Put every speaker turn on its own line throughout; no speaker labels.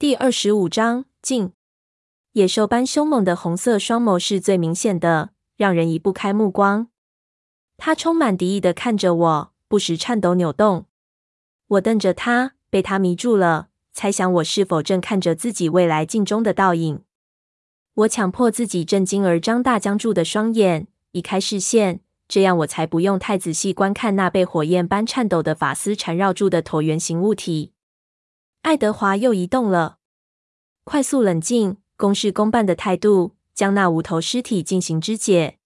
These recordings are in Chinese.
第二十五章，镜。野兽般凶猛的红色双眸是最明显的，让人移不开目光。他充满敌意的看着我，不时颤抖扭动。我瞪着他，被他迷住了，猜想我是否正看着自己未来镜中的倒影。我强迫自己震惊而张大僵住的双眼，移开视线，这样我才不用太仔细观看那被火焰般颤抖的发丝缠绕住的椭圆形物体。爱德华又移动了，快速冷静、公事公办的态度，将那无头尸体进行肢解。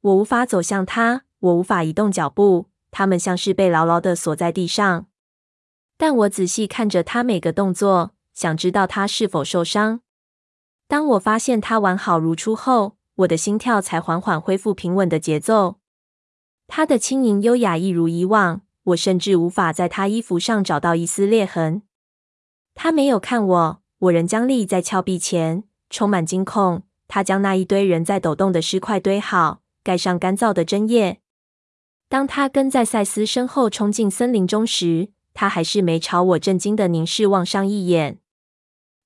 我无法走向他，我无法移动脚步，他们像是被牢牢的锁在地上。但我仔细看着他每个动作，想知道他是否受伤。当我发现他完好如初后，我的心跳才缓缓恢复平稳的节奏。他的轻盈优雅一如以往，我甚至无法在他衣服上找到一丝裂痕。他没有看我，我仍僵立在峭壁前，充满惊恐。他将那一堆仍在抖动的尸块堆好，盖上干燥的针叶。当他跟在赛斯身后冲进森林中时，他还是没朝我震惊的凝视望上一眼。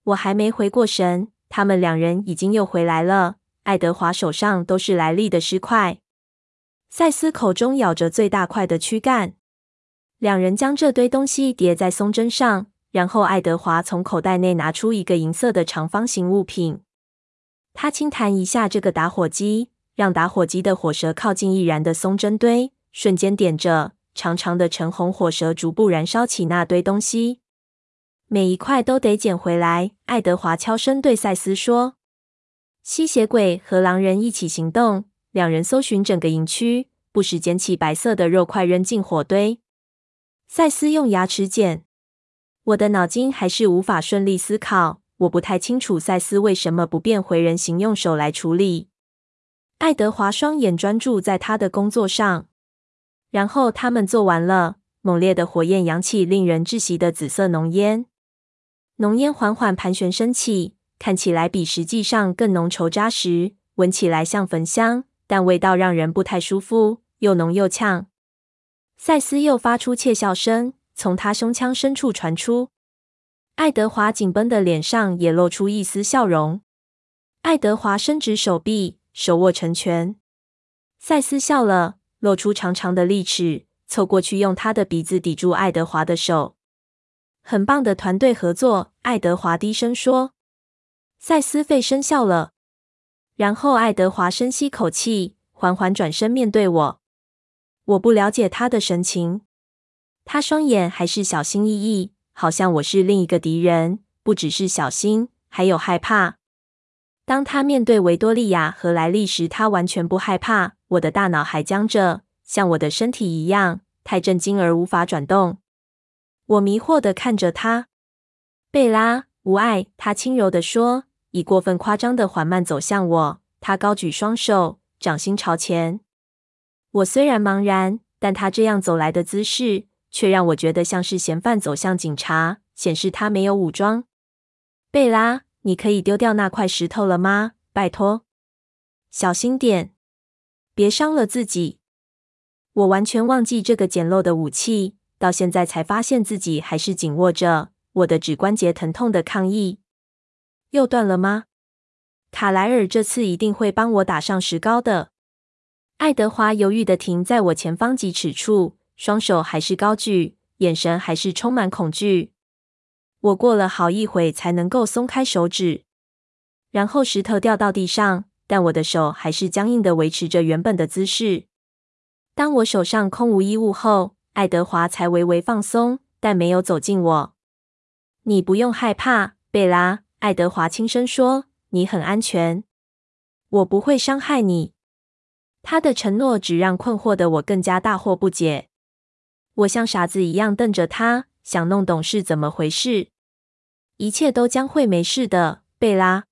我还没回过神。他们两人已经又回来了。爱德华手上都是莱利的尸块，赛斯口中咬着最大块的躯干。两人将这堆东西叠在松针上，然后爱德华从口袋内拿出一个银色的长方形物品。他轻弹一下这个打火机，让打火机的火舌靠近易燃的松针堆，瞬间点着，长长的橙红火舌逐步燃烧起那堆东西。每一块都得捡回来，爱德华悄声对赛斯说：“吸血鬼和狼人一起行动，两人搜寻整个营区，不时捡起白色的肉块扔进火堆。”赛斯用牙齿捡。我的脑筋还是无法顺利思考，我不太清楚赛斯为什么不变回人形，用手来处理。爱德华双眼专注在他的工作上，然后他们做完了。猛烈的火焰扬起令人窒息的紫色浓烟。浓烟缓缓盘旋升起，看起来比实际上更浓稠扎实，闻起来像焚香，但味道让人不太舒服，又浓又呛。赛斯又发出窃笑声，从他胸腔深处传出。爱德华紧绷的脸上也露出一丝笑容。爱德华伸直手臂，手握成拳。赛斯笑了，露出长长的利齿，凑过去用他的鼻子抵住爱德华的手。很棒的团队合作，爱德华低声说。赛斯费声笑了，然后爱德华深吸口气，缓缓转身面对我。我不了解他的神情，他双眼还是小心翼翼，好像我是另一个敌人。不只是小心，还有害怕。当他面对维多利亚和莱利时，他完全不害怕。我的大脑还僵着，像我的身体一样，太震惊而无法转动。我迷惑的看着他，贝拉，无碍。他轻柔的说，以过分夸张的缓慢走向我。他高举双手，掌心朝前。我虽然茫然，但他这样走来的姿势，却让我觉得像是嫌犯走向警察，显示他没有武装。贝拉，你可以丢掉那块石头了吗？拜托，小心点，别伤了自己。我完全忘记这个简陋的武器。到现在才发现自己还是紧握着，我的指关节疼痛的抗议。又断了吗？卡莱尔这次一定会帮我打上石膏的。爱德华犹豫的停在我前方几尺处，双手还是高举，眼神还是充满恐惧。我过了好一会才能够松开手指，然后石头掉到地上，但我的手还是僵硬地维持着原本的姿势。当我手上空无一物后，爱德华才微微放松，但没有走近我。你不用害怕，贝拉。爱德华轻声说：“你很安全，我不会伤害你。”他的承诺只让困惑的我更加大惑不解。我像傻子一样瞪着他，想弄懂是怎么回事。一切都将会没事的，贝拉。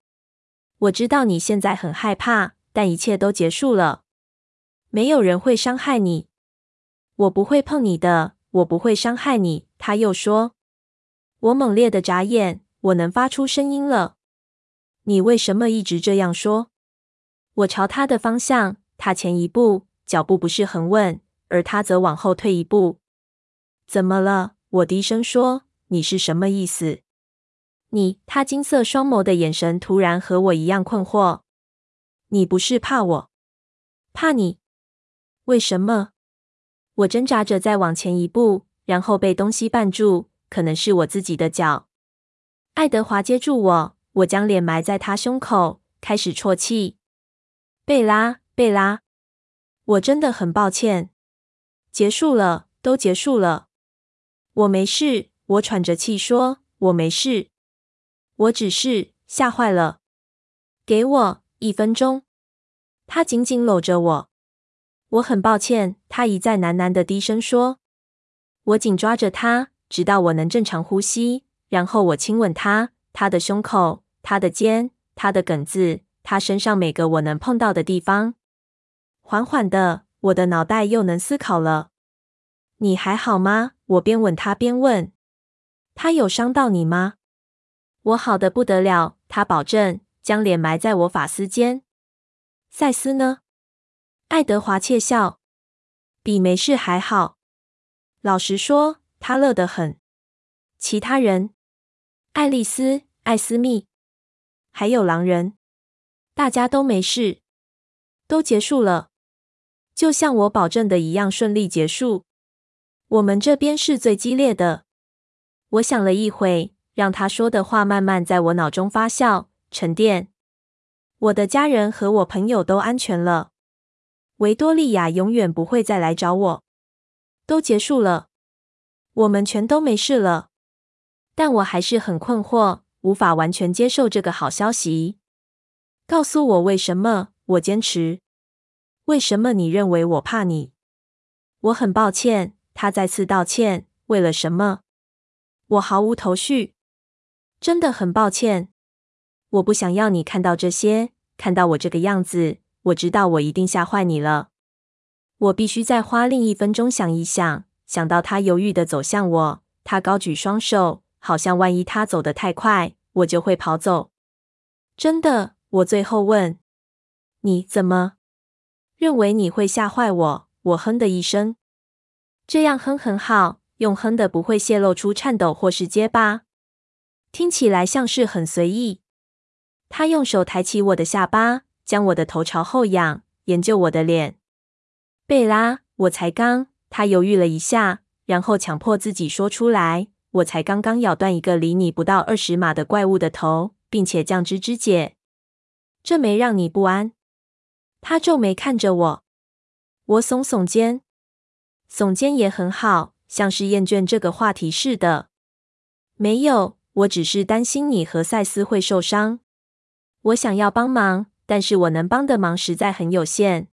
我知道你现在很害怕，但一切都结束了，没有人会伤害你。我不会碰你的，我不会伤害你。他又说。我猛烈的眨眼，我能发出声音了。你为什么一直这样说？我朝他的方向踏前一步，脚步不是很稳，而他则往后退一步。怎么了？我低声说。你是什么意思？你，他金色双眸的眼神突然和我一样困惑。你不是怕我？怕你？为什么？我挣扎着再往前一步，然后被东西绊住，可能是我自己的脚。爱德华接住我，我将脸埋在他胸口，开始啜泣。贝拉，贝拉，我真的很抱歉。结束了，都结束了。我没事，我喘着气说，我没事。我只是吓坏了。给我一分钟。他紧紧搂着我。我很抱歉，他一再喃喃的低声说。我紧抓着他，直到我能正常呼吸，然后我亲吻他，他的胸口，他的肩，他的梗子，他身上每个我能碰到的地方。缓缓的，我的脑袋又能思考了。你还好吗？我边吻他边问。他有伤到你吗？我好的不得了，他保证，将脸埋在我发丝间。赛斯呢？爱德华窃笑，比没事还好。老实说，他乐得很。其他人，爱丽丝、艾斯密，还有狼人，大家都没事，都结束了，就像我保证的一样顺利结束。我们这边是最激烈的。我想了一会，让他说的话慢慢在我脑中发酵沉淀。我的家人和我朋友都安全了。维多利亚永远不会再来找我。都结束了，我们全都没事了。但我还是很困惑，无法完全接受这个好消息。告诉我为什么？我坚持。为什么你认为我怕你？我很抱歉。他再次道歉。为了什么？我毫无头绪。真的很抱歉。我不想要你看到这些，看到我这个样子。我知道我一定吓坏你了。我必须再花另一分钟想一想。想到他犹豫的走向我，他高举双手，好像万一他走得太快，我就会跑走。真的？我最后问。你怎么认为你会吓坏我？我哼的一声。这样哼很好，用哼的不会泄露出颤抖或是结巴，听起来像是很随意。他用手抬起我的下巴，将我的头朝后仰，研究我的脸。贝拉，我才刚……他犹豫了一下，然后强迫自己说出来：“我才刚刚咬断一个离你不到二十码的怪物的头，并且将之肢解。这没让你不安？”他皱眉看着我，我耸耸肩。耸肩也很好，像是厌倦这个话题似的。没有，我只是担心你和赛斯会受伤。我想要帮忙，但是我能帮的忙实在很有限。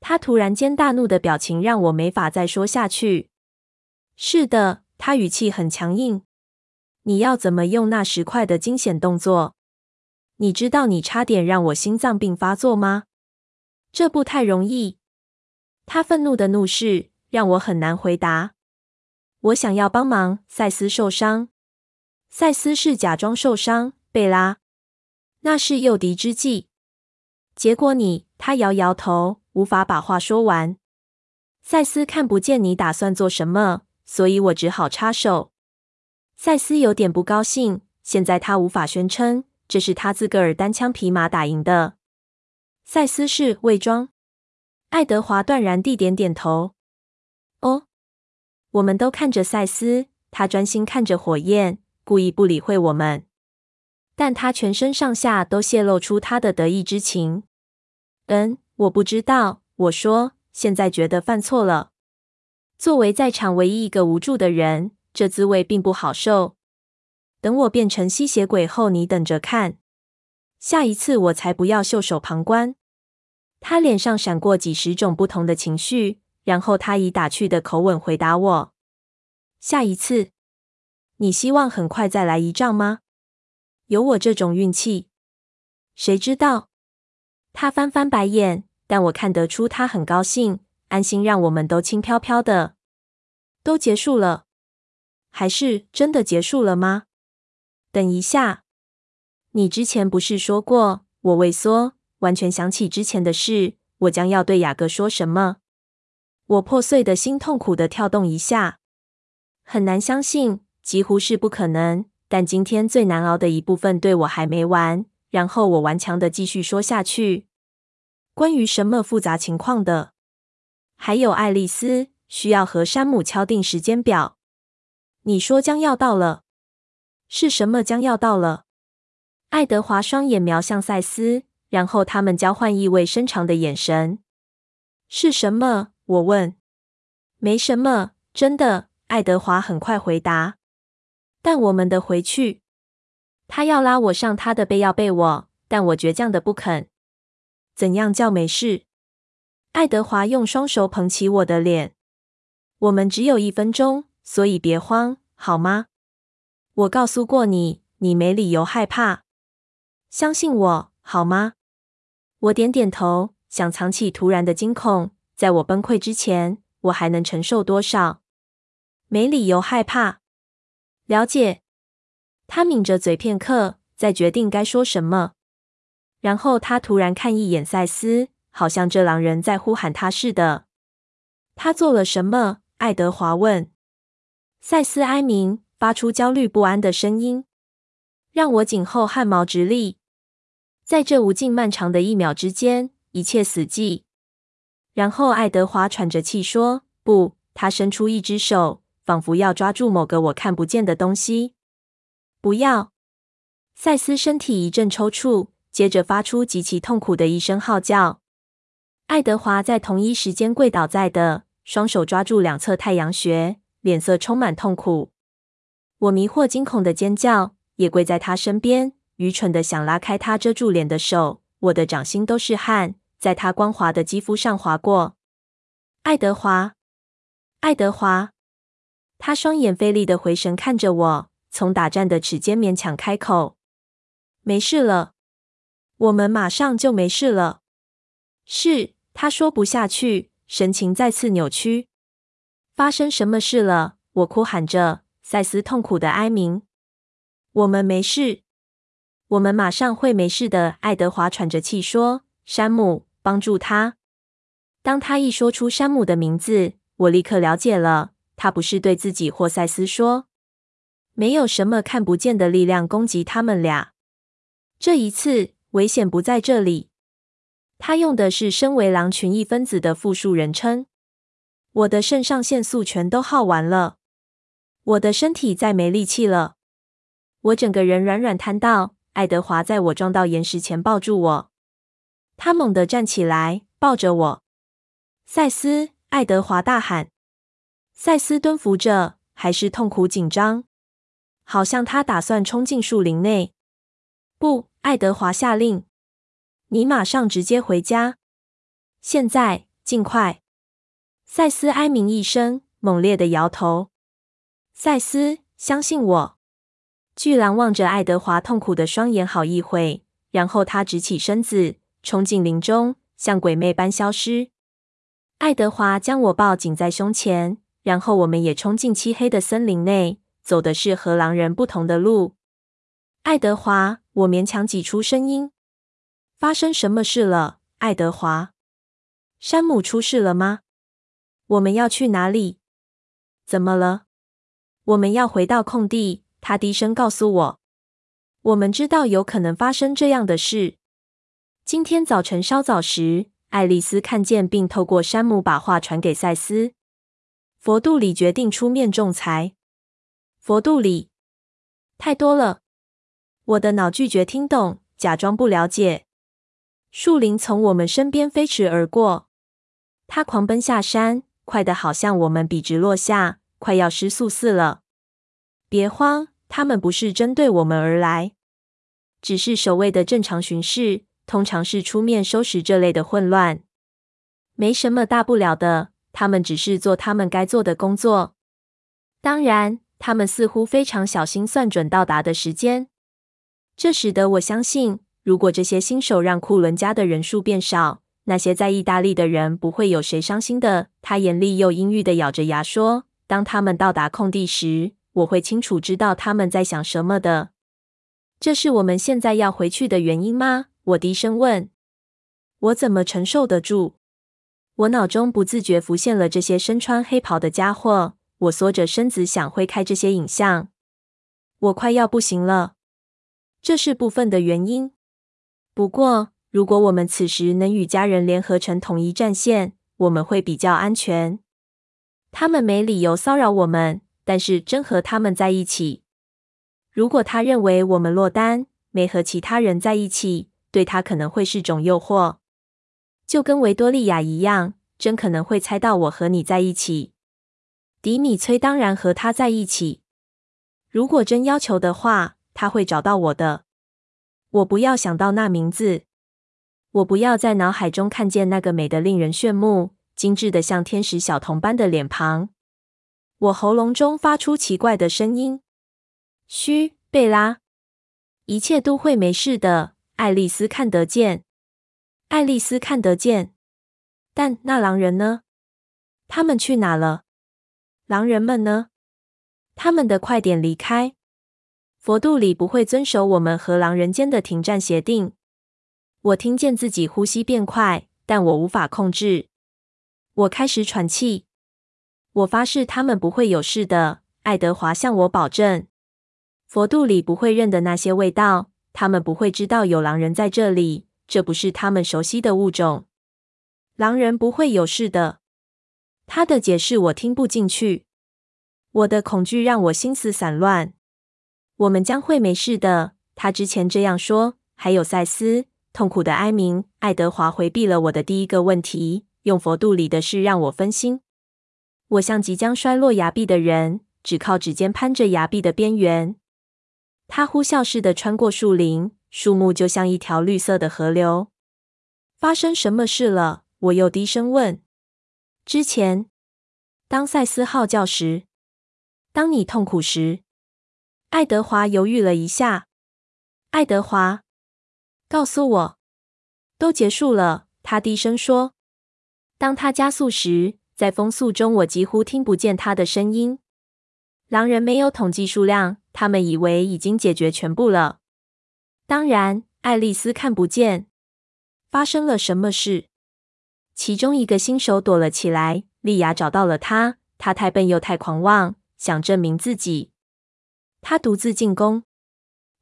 他突然间大怒的表情让我没法再说下去。是的，他语气很强硬。你要怎么用那十块的惊险动作？你知道你差点让我心脏病发作吗？这不太容易。他愤怒的怒视。让我很难回答。我想要帮忙。赛斯受伤，赛斯是假装受伤。贝拉，那是诱敌之计。结果你……他摇摇头，无法把话说完。赛斯看不见你打算做什么，所以我只好插手。赛斯有点不高兴。现在他无法宣称这是他自个儿单枪匹马打赢的。赛斯是伪装。爱德华断然地点点头。哦，我们都看着赛斯，他专心看着火焰，故意不理会我们。但他全身上下都泄露出他的得意之情。嗯，我不知道。我说，现在觉得犯错了。作为在场唯一一个无助的人，这滋味并不好受。等我变成吸血鬼后，你等着看。下一次我才不要袖手旁观。他脸上闪过几十种不同的情绪。然后他以打趣的口吻回答我：“下一次，你希望很快再来一仗吗？有我这种运气，谁知道？”他翻翻白眼，但我看得出他很高兴，安心让我们都轻飘飘的。都结束了，还是真的结束了吗？等一下，你之前不是说过？我畏缩，完全想起之前的事，我将要对雅各说什么。我破碎的心痛苦地跳动一下，很难相信，几乎是不可能。但今天最难熬的一部分对我还没完。然后我顽强的继续说下去。关于什么复杂情况的？还有爱丽丝需要和山姆敲定时间表。你说将要到了，是什么将要到了？爱德华双眼瞄向赛斯，然后他们交换意味深长的眼神。是什么？我问。没什么，真的。爱德华很快回答。但我们得回去。他要拉我上他的背，要背我，但我倔强的不肯。怎样叫没事？爱德华用双手捧起我的脸。我们只有一分钟，所以别慌，好吗？我告诉过你，你没理由害怕。相信我，好吗？我点点头，想藏起突然的惊恐。在我崩溃之前，我还能承受多少？没理由害怕。了解。他抿着嘴片刻，再决定该说什么。然后他突然看一眼赛斯，好像这狼人在呼喊他似的。他做了什么？爱德华问。赛斯哀鸣，发出焦虑不安的声音，让我颈后汗毛直立。在这无尽漫长的一秒之间，一切死寂。然后爱德华喘着气说：“不。”他伸出一只手，仿佛要抓住某个我看不见的东西。不要！赛斯身体一阵抽搐，接着发出极其痛苦的一声号叫。爱德华在同一时间跪倒在地，双手抓住两侧太阳穴，脸色充满痛苦。我迷惑惊恐的尖叫，也跪在他身边，愚蠢的想拉开他遮住脸的手。我的掌心都是汗，在他光滑的肌肤上划过。爱德华，爱德华，他双眼费力的回神看着我。从打颤的齿间勉强开口：“没事了，我们马上就没事了。”是，他说不下去，神情再次扭曲。发生什么事了？我哭喊着，赛斯痛苦的哀鸣：“我们没事，我们马上会没事的。”爱德华喘着气说：“山姆，帮助他。”当他一说出山姆的名字，我立刻了解了，他不是对自己或赛斯说。没有什么看不见的力量攻击他们俩。这一次，危险不在这里。他用的是身为狼群一分子的复数人称。我的肾上腺素全都耗完了，我的身体再没力气了。我整个人软软瘫倒。爱德华在我撞到岩石前抱住我，他猛地站起来，抱着我。赛斯，爱德华大喊。赛斯蹲伏着，还是痛苦紧张。好像他打算冲进树林内。不，爱德华下令：“你马上直接回家，现在，尽快。”赛斯哀鸣一声，猛烈的摇头。赛斯，相信我。巨狼望着爱德华痛苦的双眼好一会，然后他直起身子，冲进林中，像鬼魅般消失。爱德华将我抱紧在胸前，然后我们也冲进漆黑的森林内。走的是和狼人不同的路，爱德华，我勉强挤出声音：“发生什么事了，爱德华？山姆出事了吗？我们要去哪里？怎么了？我们要回到空地。”他低声告诉我：“我们知道有可能发生这样的事。今天早晨稍早时，爱丽丝看见并透过山姆把话传给赛斯。佛度里决定出面仲裁。”佛度里，太多了。我的脑拒绝听懂，假装不了解。树林从我们身边飞驰而过，他狂奔下山，快得好像我们笔直落下，快要失速似了。别慌，他们不是针对我们而来，只是守卫的正常巡视，通常是出面收拾这类的混乱。没什么大不了的，他们只是做他们该做的工作。当然。他们似乎非常小心算准到达的时间，这使得我相信，如果这些新手让库伦家的人数变少，那些在意大利的人不会有谁伤心的。他严厉又阴郁地咬着牙说：“当他们到达空地时，我会清楚知道他们在想什么的。”这是我们现在要回去的原因吗？我低声问。我怎么承受得住？我脑中不自觉浮现了这些身穿黑袍的家伙。我缩着身子想挥开这些影像，我快要不行了。这是部分的原因。不过，如果我们此时能与家人联合成统一战线，我们会比较安全。他们没理由骚扰我们，但是真和他们在一起。如果他认为我们落单，没和其他人在一起，对他可能会是种诱惑。就跟维多利亚一样，真可能会猜到我和你在一起。迪米崔当然和他在一起。如果真要求的话，他会找到我的。我不要想到那名字。我不要在脑海中看见那个美得令人炫目、精致的像天使小童般的脸庞。我喉咙中发出奇怪的声音：“嘘，贝拉，一切都会没事的。”爱丽丝看得见，爱丽丝看得见。但那狼人呢？他们去哪了？狼人们呢？他们的快点离开。佛度里不会遵守我们和狼人间的停战协定。我听见自己呼吸变快，但我无法控制。我开始喘气。我发誓他们不会有事的。爱德华向我保证。佛度里不会认得那些味道，他们不会知道有狼人在这里。这不是他们熟悉的物种。狼人不会有事的。他的解释我听不进去。我的恐惧让我心思散乱。我们将会没事的。他之前这样说。还有赛斯。痛苦的哀鸣。爱德华回避了我的第一个问题，用佛度里的事让我分心。我像即将摔落崖壁的人，只靠指尖攀着崖壁的边缘。他呼啸似的穿过树林，树木就像一条绿色的河流。发生什么事了？我又低声问。之前，当赛斯号叫时，当你痛苦时，爱德华犹豫了一下。爱德华。告诉我，都结束了。他低声说：“当他加速时，在风速中，我几乎听不见他的声音。狼人没有统计数量，他们以为已经解决全部了。当然，爱丽丝看不见。发生了什么事？其中一个新手躲了起来。莉亚找到了他。他太笨又太狂妄，想证明自己。他独自进攻。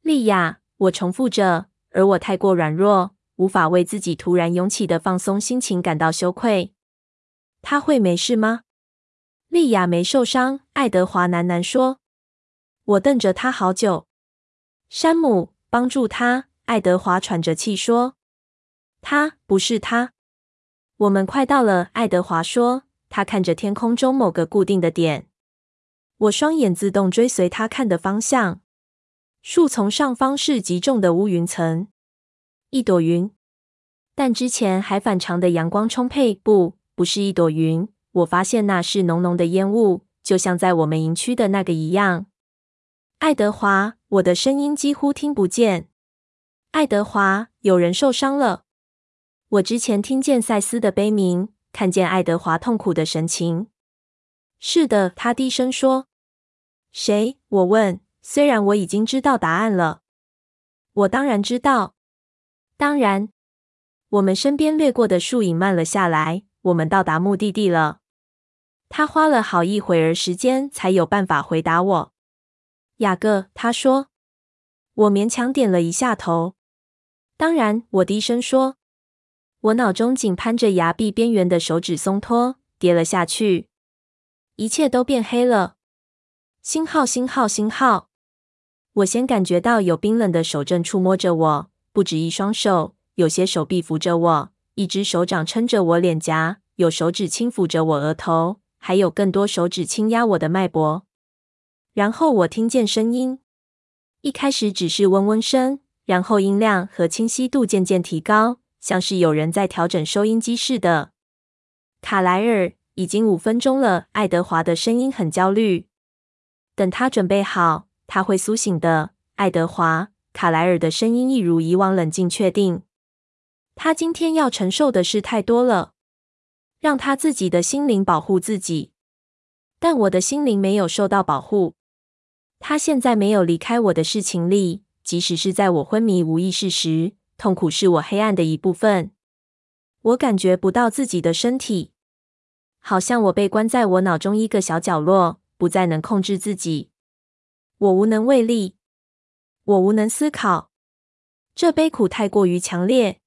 莉亚，我重复着。”而我太过软弱，无法为自己突然涌起的放松心情感到羞愧。他会没事吗？莉亚没受伤。爱德华喃喃说。我瞪着他好久。山姆，帮助他。爱德华喘着气说。他，不是他。我们快到了。爱德华说。他看着天空中某个固定的点。我双眼自动追随他看的方向。树丛上方是极重的乌云层，一朵云，但之前还反常的阳光充沛。不，不是一朵云。我发现那是浓浓的烟雾，就像在我们营区的那个一样。爱德华，我的声音几乎听不见。爱德华，有人受伤了。我之前听见赛斯的悲鸣，看见爱德华痛苦的神情。是的，他低声说。谁？我问。虽然我已经知道答案了，我当然知道。当然，我们身边掠过的树影慢了下来，我们到达目的地了。他花了好一会儿时间才有办法回答我。雅各，他说。我勉强点了一下头。当然，我低声说。我脑中紧攀着崖壁边缘的手指松脱，跌了下去。一切都变黑了。星号，星号，星号。我先感觉到有冰冷的手正触摸着我，不止一双手，有些手臂扶着我，一只手掌撑着我脸颊，有手指轻抚着我额头，还有更多手指轻压我的脉搏。然后我听见声音，一开始只是嗡嗡声，然后音量和清晰度渐渐提高，像是有人在调整收音机似的。卡莱尔，已经五分钟了。爱德华的声音很焦虑。等他准备好。他会苏醒的，爱德华。卡莱尔的声音一如以往冷静确定。他今天要承受的事太多了，让他自己的心灵保护自己。但我的心灵没有受到保护。他现在没有离开我的视情里，即使是在我昏迷无意识时，痛苦是我黑暗的一部分。我感觉不到自己的身体，好像我被关在我脑中一个小角落，不再能控制自己。我无能为力，我无能思考。这悲苦太过于强烈，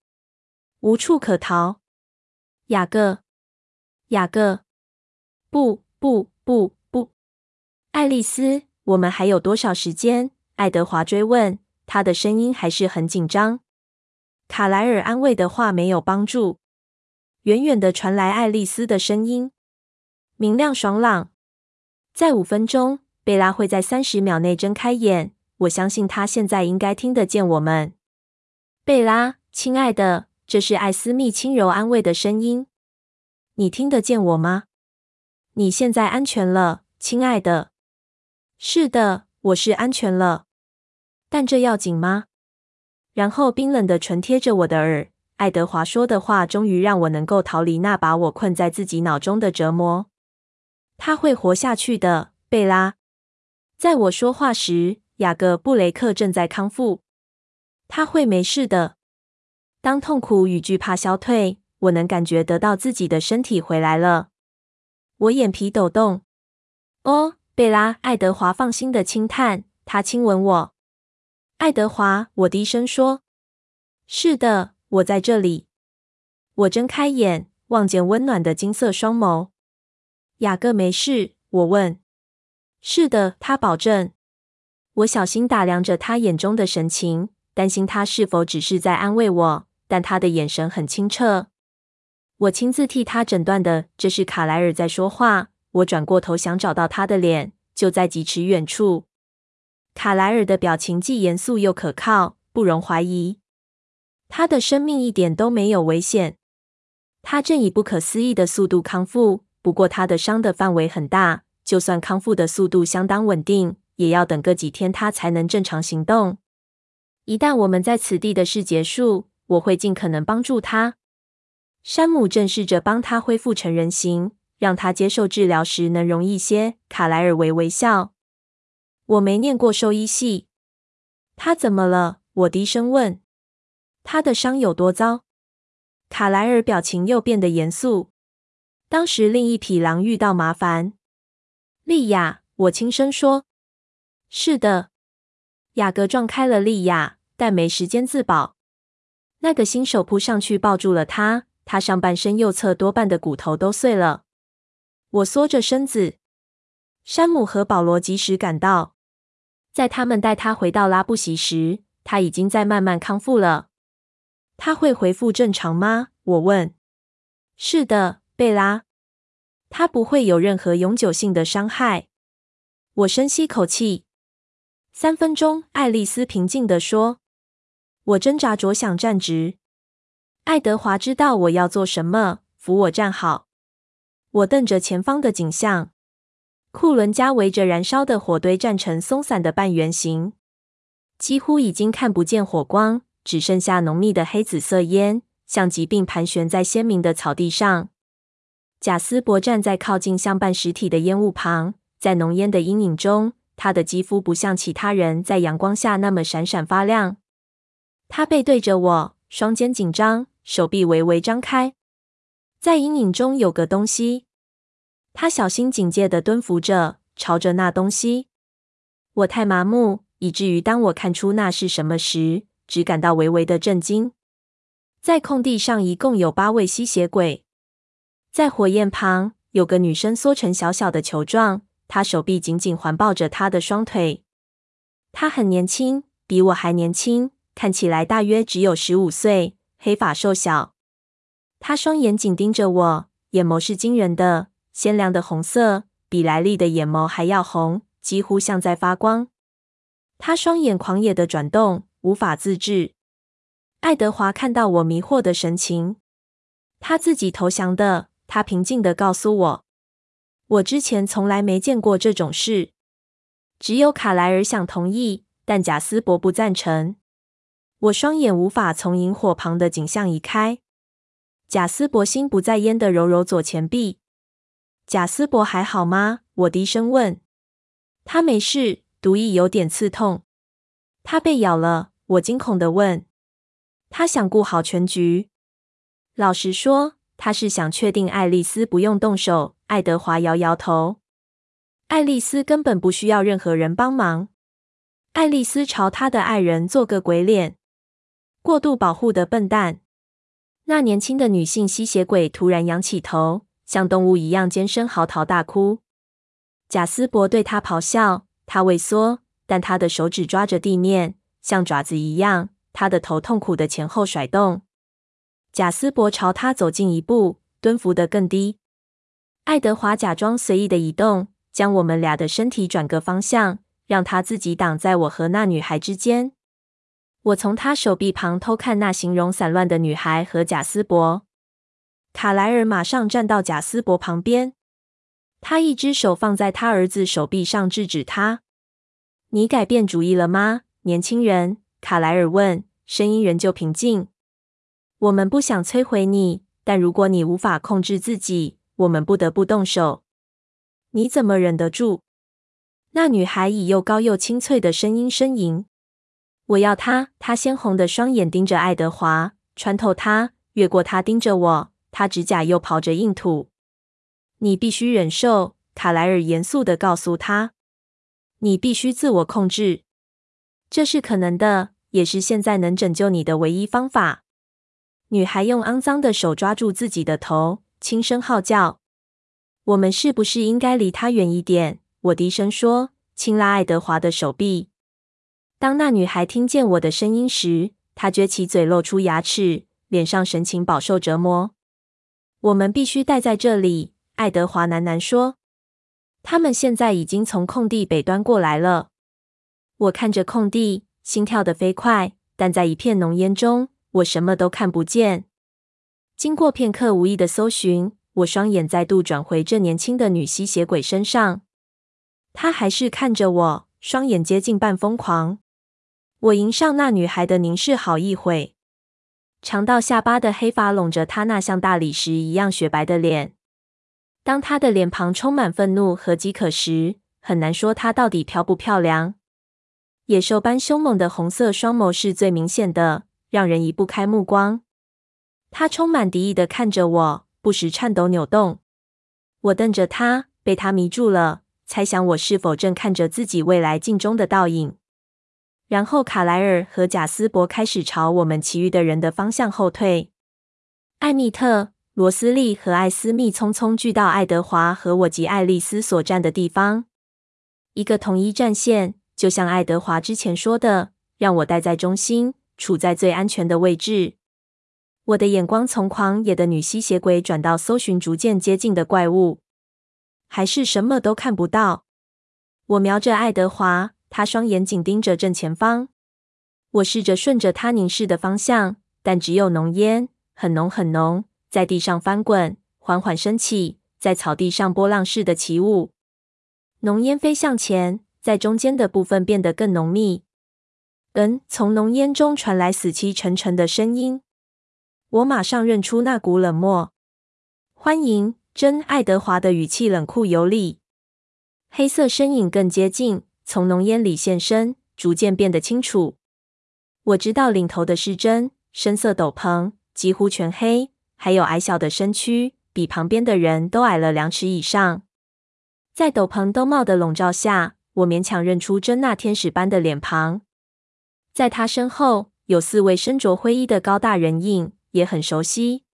无处可逃。雅各，雅各，不，不，不，不，爱丽丝，我们还有多少时间？爱德华追问，他的声音还是很紧张。卡莱尔安慰的话没有帮助。远远的传来爱丽丝的声音，明亮爽朗。再五分钟，贝拉会在三十秒内睁开眼。我相信她现在应该听得见我们。贝拉，亲爱的，这是艾斯密轻柔安慰的声音。你听得见我吗？你现在安全了，亲爱的。是的，我是安全了。但这要紧吗？然后冰冷的唇贴着我的耳。爱德华说的话终于让我能够逃离那把我困在自己脑中的折磨。他会活下去的，贝拉。在我说话时，雅各布雷克正在康复。他会没事的。当痛苦与惧怕消退，我能感觉得到自己的身体回来了。我眼皮抖动。哦，贝拉，爱德华放心的轻叹。他亲吻我。爱德华，我低声说：“是的，我在这里。”我睁开眼，望见温暖的金色双眸。雅各没事？我问。“是的。”他保证。我小心打量着他眼中的神情。担心他是否只是在安慰我，但他的眼神很清澈。我亲自替他诊断的，这是卡莱尔在说话。我转过头想找到他的脸，就在几尺远处。卡莱尔的表情既严肃又可靠，不容怀疑。他的生命一点都没有危险。他正以不可思议的速度康复，不过他的伤的范围很大，就算康复的速度相当稳定，也要等个几天他才能正常行动。一旦我们在此地的事结束，我会尽可能帮助他。山姆正试着帮他恢复成人形，让他接受治疗时能容易些。卡莱尔微微笑。我没念过兽医系。他怎么了？我低声问。他的伤有多糟？卡莱尔表情又变得严肃。当时另一匹狼遇到麻烦。莉亚，我轻声说。是的。雅各撞开了莉亚。但没时间自保，那个新手扑上去抱住了他，他上半身右侧多半的骨头都碎了。我缩着身子，山姆和保罗及时赶到，在他们带他回到拉布席时，他已经在慢慢康复了。他会恢复正常吗？我问。是的，贝拉，他不会有任何永久性的伤害。我深吸口气。三分钟，爱丽丝平静地说。我挣扎着想站直。爱德华知道我要做什么，扶我站好。我瞪着前方的景象，库伦家围着燃烧的火堆站成松散的半圆形，几乎已经看不见火光，只剩下浓密的黑紫色烟，像疾病盘旋在鲜明的草地上。贾斯伯站在靠近像半实体的烟雾旁，在浓烟的阴影中，他的肌肤不像其他人在阳光下那么闪闪发亮。他背对着我，双肩紧张，手臂微微张开。在阴影中有个东西，他小心警戒的蹲伏着，朝着那东西。我太麻木，以至于当我看出那是什么时，只感到微微的震惊。在空地上一共有八位吸血鬼，在火焰旁有个女生缩成小小的球状，她手臂紧紧环抱着她的双腿。她很年轻，比我还年轻。看起来大约只有十五岁，黑发瘦小。他双眼紧盯着我，眼眸是惊人的鲜亮的红色，比莱利的眼眸还要红，几乎像在发光。他双眼狂野的转动，无法自制。爱德华看到我迷惑的神情，他自己投降的。他平静的告诉我，我之前从来没见过这种事。只有卡莱尔想同意，但贾斯伯不赞成。我双眼无法从萤火旁的景象移开。贾斯伯心不在焉地揉揉左前臂。贾斯伯还好吗？我低声问。他没事，毒液有点刺痛。他被咬了。我惊恐地问。他想顾好全局。老实说，他是想确定爱丽丝不用动手。爱德华摇摇头。爱丽丝根本不需要任何人帮忙。爱丽丝朝她的爱人做个鬼脸。过度保护的笨蛋。那年轻的女性吸血鬼突然仰起头，像动物一样尖声嚎啕大哭。贾斯伯对她咆哮，她畏缩，但她的手指抓着地面，像爪子一样。她的头痛苦地前后甩动。贾斯伯朝她走近一步，蹲伏得更低。爱德华假装随意的移动，将我们俩的身体转个方向，让他自己挡在我和那女孩之间。我从他手臂旁偷看那形容散乱的女孩和贾斯伯。卡莱尔马上站到贾斯伯旁边，他一只手放在他儿子手臂上，制止他。“你改变主意了吗，年轻人？”卡莱尔问，声音仍旧平静。“我们不想摧毁你，但如果你无法控制自己，我们不得不动手。你怎么忍得住？”那女孩以又高又清脆的声音呻吟。我要他。他鲜红的双眼盯着爱德华，穿透他，越过他，盯着我。他指甲又刨着硬土。你必须忍受，卡莱尔严肃地告诉他。你必须自我控制，这是可能的，也是现在能拯救你的唯一方法。女孩用肮脏的手抓住自己的头，轻声号叫：“我们是不是应该离他远一点？”我低声说，轻拉爱德华的手臂。当那女孩听见我的声音时，她撅起嘴，露出牙齿，脸上神情饱受折磨。我们必须待在这里，爱德华喃喃说。他们现在已经从空地北端过来了。我看着空地，心跳得飞快，但在一片浓烟中，我什么都看不见。经过片刻无意的搜寻，我双眼再度转回这年轻的女吸血鬼身上。她还是看着我，双眼接近半疯狂。我迎上那女孩的凝视好一会，长到下巴的黑发拢着她那像大理石一样雪白的脸。当她的脸庞充满愤怒和饥渴时，很难说她到底漂不漂亮。野兽般凶猛的红色双眸是最明显的，让人移不开目光。她充满敌意的看着我，不时颤抖扭动。我瞪着她，被她迷住了，猜想我是否正看着自己未来镜中的倒影。然后，卡莱尔和贾斯伯开始朝我们其余的人的方向后退。艾米特、罗斯利和艾斯密匆匆聚到爱德华和我及爱丽丝所站的地方，一个统一战线，就像爱德华之前说的，让我待在中心，处在最安全的位置。我的眼光从狂野的女吸血鬼转到搜寻逐渐接近的怪物，还是什么都看不到。我瞄着爱德华。他双眼紧盯着正前方，我试着顺着他凝视的方向，但只有浓烟，很浓很浓，在地上翻滚，缓缓升起，在草地上波浪似的起舞。浓烟飞向前，在中间的部分变得更浓密。嗯，从浓烟中传来死气沉沉的声音。我马上认出那股冷漠。欢迎，真爱德华的语气冷酷有力。黑色身影更接近。从浓烟里现身，逐渐变得清楚。我知道领头的是真，深色斗篷，几乎全黑，还有矮小的身躯，比旁边的人都矮了两尺以上。在斗篷兜帽的笼罩下，我勉强认出真那天使般的脸庞。在他身后有四位身着灰衣的高大人影，也很熟悉。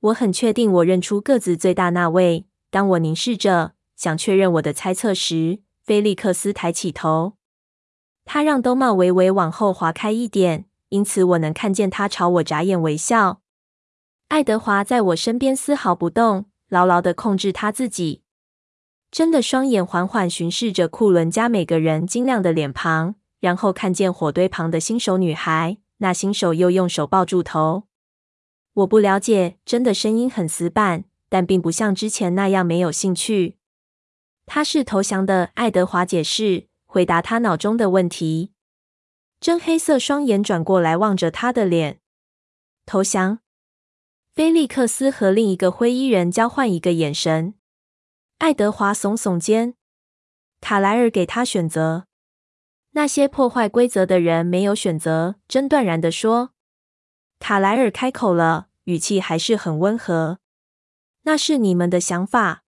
我很确定，我认出个子最大那位。当我凝视着，想确认我的猜测时，菲利克斯抬起头，他让兜帽微微往后滑开一点，因此我能看见他朝我眨眼微笑。爱德华在我身边丝毫不动，牢牢的控制他自己。真的双眼缓缓巡视着库伦家每个人晶亮的脸庞，然后看见火堆旁的新手女孩，那新手又用手抱住头。我不了解，真的声音很死板，但并不像之前那样没有兴趣。他是投降的，爱德华解释，回答他脑中的问题。真黑色双眼转过来望着他的脸。投降。菲利克斯和另一个灰衣人交换一个眼神。爱德华耸耸肩。卡莱尔给他选择。那些破坏规则的人没有选择。真断然地说。卡莱尔开口了，语气还是很温和。那是你们的想法。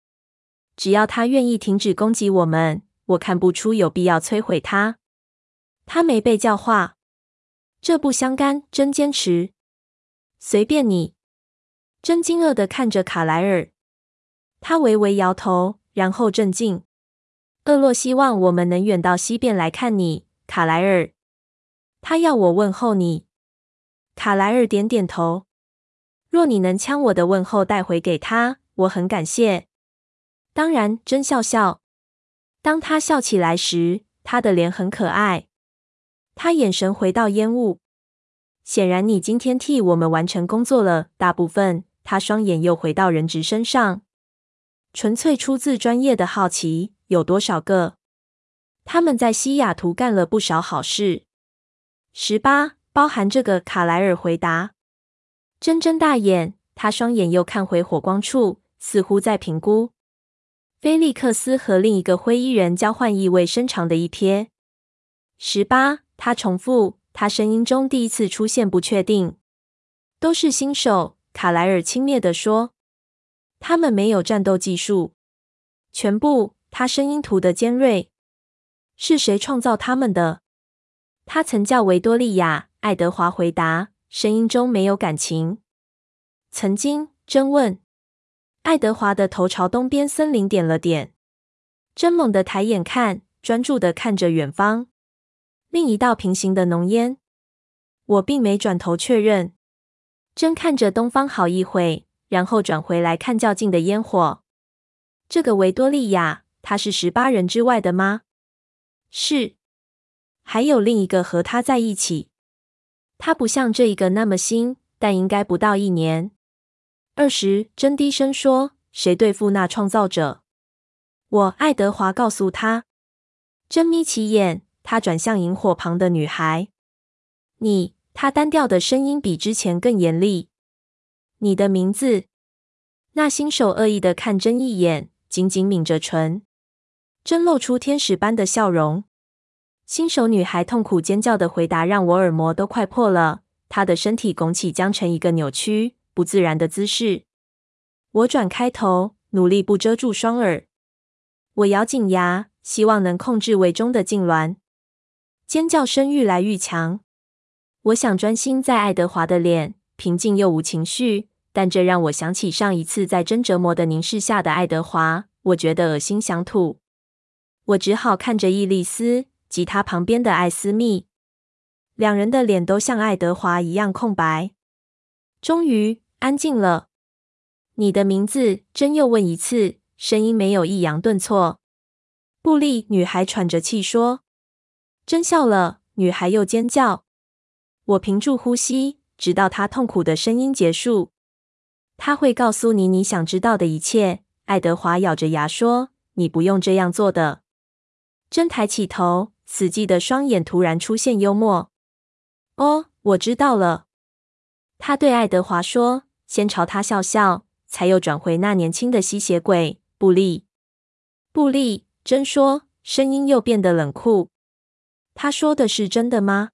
只要他愿意停止攻击我们，我看不出有必要摧毁他。他没被教化，这不相干。真坚持，随便你。真惊愕地看着卡莱尔，他微微摇头，然后镇静。厄洛希望我们能远到西边来看你，卡莱尔。他要我问候你。卡莱尔点点头。若你能将我的问候带回给他，我很感谢。当然，真笑笑。当他笑起来时，他的脸很可爱。他眼神回到烟雾。显然，你今天替我们完成工作了，大部分。他双眼又回到人质身上，纯粹出自专业的好奇。有多少个？他们在西雅图干了不少好事。十八，包含这个。卡莱尔回答。睁睁大眼，他双眼又看回火光处，似乎在评估。菲利克斯和另一个灰衣人交换意味深长的一瞥。十八，他重复，他声音中第一次出现不确定。都是新手，卡莱尔轻蔑地说。他们没有战斗技术，全部。他声音突得尖锐。是谁创造他们的？他曾叫维多利亚。爱德华回答。声音中没有感情。曾经，真问。爱德华的头朝东边森林点了点，真猛地抬眼看，专注地看着远方，另一道平行的浓烟。我并没转头确认，真看着东方好一会，然后转回来看较近的烟火。这个维多利亚，他是十八人之外的吗？是，还有另一个和他在一起。他不像这一个那么新，但应该不到一年。二十，真低声说：“谁对付那创造者？”我，爱德华告诉他。真眯起眼，他转向萤火旁的女孩。你，他单调的声音比之前更严厉。你的名字？那新手恶意的看真一眼，紧紧抿着唇。真露出天使般的笑容。新手女孩痛苦尖叫的回答让我耳膜都快破了。她的身体拱起，僵成一个扭曲、不自然的姿势。我转开头，努力不遮住双耳。我咬紧牙，希望能控制胃中的痉挛。尖叫声愈来愈强。我想专心在爱德华的脸，平静又无情绪，但这让我想起上一次在真折磨的凝视下的爱德华。我觉得恶心，想吐。我只好看着伊丽丝。及他旁边的艾斯密，两人的脸都像爱德华一样空白。终于安静了。你的名字？真又问一次，声音没有抑扬顿挫。布利，女孩喘着气说。真笑了。女孩又尖叫。我屏住呼吸，直到她痛苦的声音结束。他会告诉你你想知道的一切。爱德华咬着牙说：“你不用这样做的。”真抬起头。死寂的双眼突然出现幽默。哦，我知道了。他对爱德华说，先朝他笑笑，才又转回那年轻的吸血鬼布利。布利，真说，声音又变得冷酷。他说的是真的吗？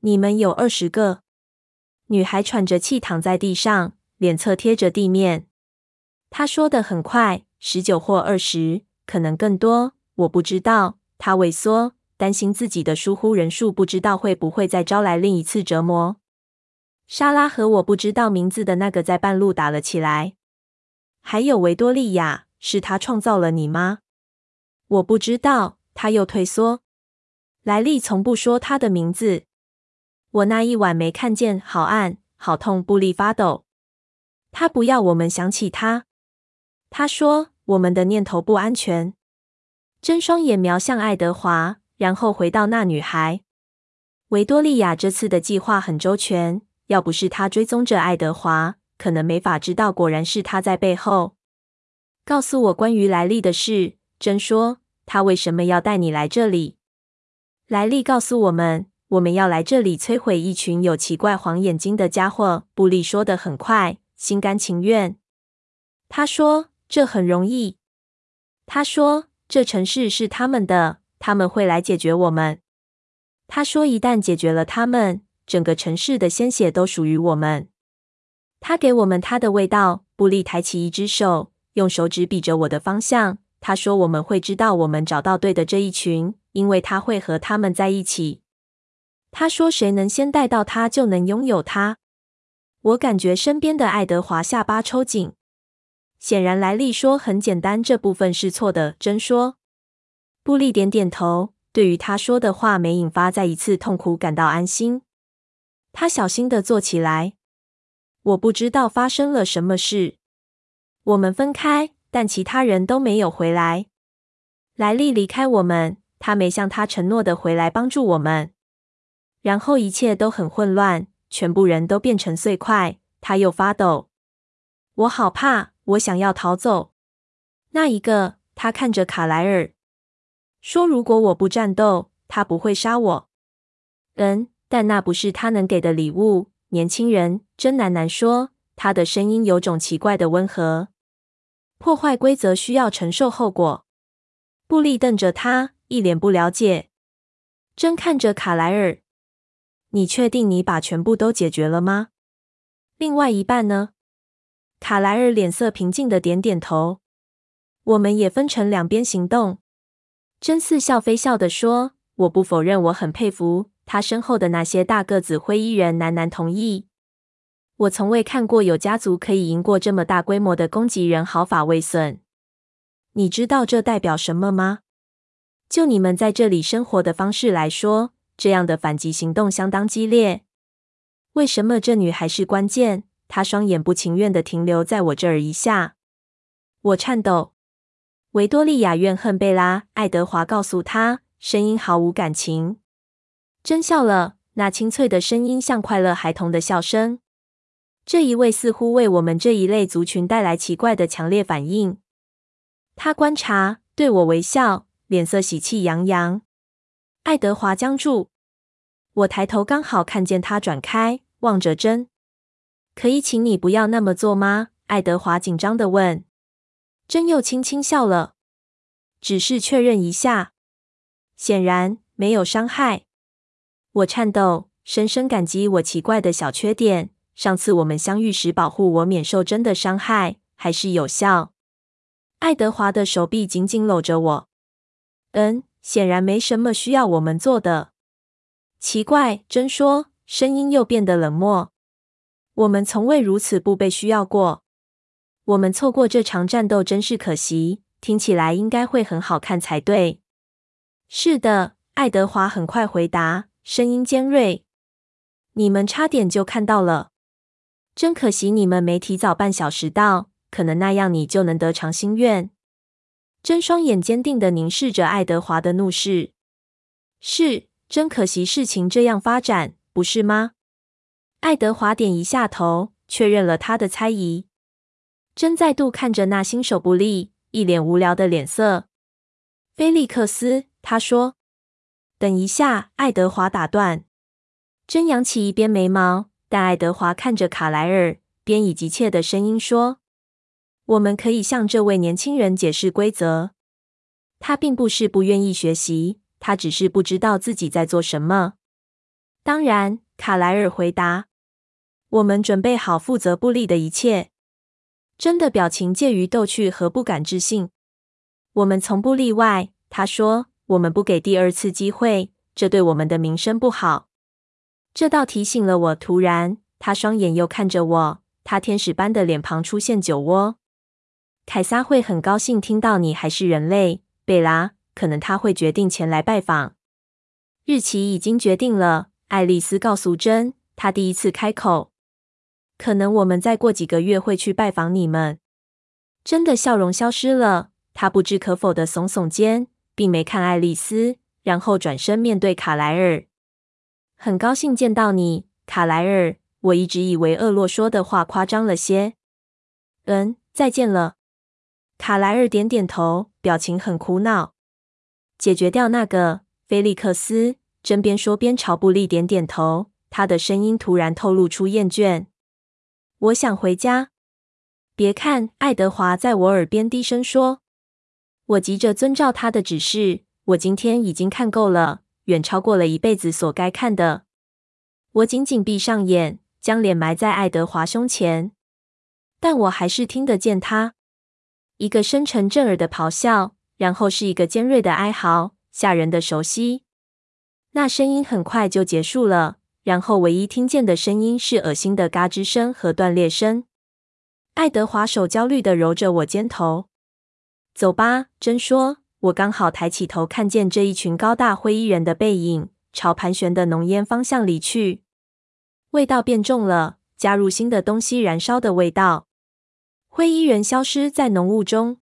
你们有二十个。女孩喘着气躺在地上，脸侧贴着地面。他说的很快，十九或二十，可能更多，我不知道。他萎缩。担心自己的疏忽人数，不知道会不会再招来另一次折磨。莎拉和我不知道名字的那个在半路打了起来。还有维多利亚，是他创造了你吗？我不知道。他又退缩。莱利从不说他的名字。我那一晚没看见，好暗，好痛，布利发抖。他不要我们想起他。他说我们的念头不安全。睁双眼瞄向爱德华。然后回到那女孩。维多利亚这次的计划很周全，要不是他追踪着爱德华，可能没法知道。果然是他在背后告诉我关于莱利的事。真说，他为什么要带你来这里？莱利告诉我们，我们要来这里摧毁一群有奇怪黄眼睛的家伙。布利说的很快，心甘情愿。他说这很容易。他说这城市是他们的。他们会来解决我们。他说：“一旦解决了他们，整个城市的鲜血都属于我们。”他给我们他的味道。布利抬起一只手，用手指比着我的方向。他说我们会知道我们找到对的这一群，因为他会和他们在一起。他说谁能先带到他，就能拥有他。我感觉身边的爱德华下巴抽紧。显然，莱利说很简单，这部分是错的。真说，布利点点头，对于他说的话没引发再一次痛苦感到安心。他小心地坐起来。我不知道发生了什么事。我们分开，但其他人都没有回来。莱利离开我们，他没像他承诺的回来帮助我们。然后一切都很混乱，全部人都变成碎块。他又发抖。我好怕，我想要逃走。那一个，他看着卡莱尔，说：“如果我不战斗，他不会杀我。”嗯，但那不是他能给的礼物。年轻人，珍喃喃说，他的声音有种奇怪的温和。破坏规则需要承受后果。布利瞪着他，一脸不了解。真看着卡莱尔。你确定你把全部都解决了吗？另外一半呢？卡莱尔脸色平静的点点头。我们也分成两边行动。真似笑非笑的说：“我不否认，我很佩服他身后的那些大个子灰衣人。”喃喃同意。我从未看过有家族可以赢过这么大规模的攻击人，毫发未损。你知道这代表什么吗？就你们在这里生活的方式来说。这样的反击行动相当激烈。为什么这女孩是关键？她双眼不情愿地停留在我这儿一下。我颤抖。维多利亚怨恨贝拉。爱德华告诉她，声音毫无感情。真笑了，那清脆的声音像快乐孩童的笑声。这一位似乎为我们这一类族群带来奇怪的强烈反应。他观察，对我微笑，脸色喜气洋洋。爱德华僵住，我抬头刚好看见他转开，望着真。可以请你不要那么做吗？爱德华紧张的问。真又轻轻笑了，只是确认一下，显然没有伤害。我颤抖，深深感激我奇怪的小缺点。上次我们相遇时保护我免受真的伤害，还是有效。爱德华的手臂紧紧搂着我。嗯。显然没什么需要我们做的。奇怪，真说，声音又变得冷漠。我们从未如此不被需要过。我们错过这场战斗真是可惜。听起来应该会很好看才对。是的，爱德华很快回答，声音尖锐。你们差点就看到了。真可惜你们没提早半小时到，可能那样你就能得偿心愿。真双眼坚定地凝视着爱德华的怒视。是，真可惜事情这样发展，不是吗？爱德华点一下头，确认了他的猜疑。真再度看着那新手不利，一脸无聊的脸色。菲利克斯，他说：“等一下。”爱德华打断。真扬起一边眉毛，但爱德华看着卡莱尔，边以急切的声音说。我们可以向这位年轻人解释规则。他并不是不愿意学习，他只是不知道自己在做什么。当然，卡莱尔回答：“我们准备好负责布利的一切。”真的表情介于逗趣和不敢置信。我们从不例外，他说：“我们不给第二次机会，这对我们的名声不好。”这倒提醒了我。突然，他双眼又看着我，他天使般的脸庞出现酒窝。凯撒会很高兴听到你还是人类，贝拉。可能他会决定前来拜访。日期已经决定了，爱丽丝告诉珍。她第一次开口。可能我们再过几个月会去拜访你们。珍的笑容消失了，她不置可否的耸耸肩，并没看爱丽丝，然后转身面对卡莱尔。很高兴见到你，卡莱尔。我一直以为厄洛说的话夸张了些。嗯，再见了。卡莱尔点点头，表情很苦恼。解决掉那个菲利克斯，真边说边朝布利点点头。他的声音突然透露出厌倦。我想回家。别看，爱德华在我耳边低声说。我急着遵照他的指示。我今天已经看够了，远超过了一辈子所该看的。我紧紧闭上眼，将脸埋在爱德华胸前，但我还是听得见他。一个深沉震耳的咆哮，然后是一个尖锐的哀嚎，吓人的熟悉。那声音很快就结束了，然后唯一听见的声音是恶心的嘎吱声和断裂声。爱德华手焦虑地揉着我肩头。走吧，真说。我刚好抬起头，看见这一群高大灰衣人的背影，朝盘旋的浓烟方向离去。味道变重了，加入新的东西燃烧的味道。灰衣人消失在浓雾中，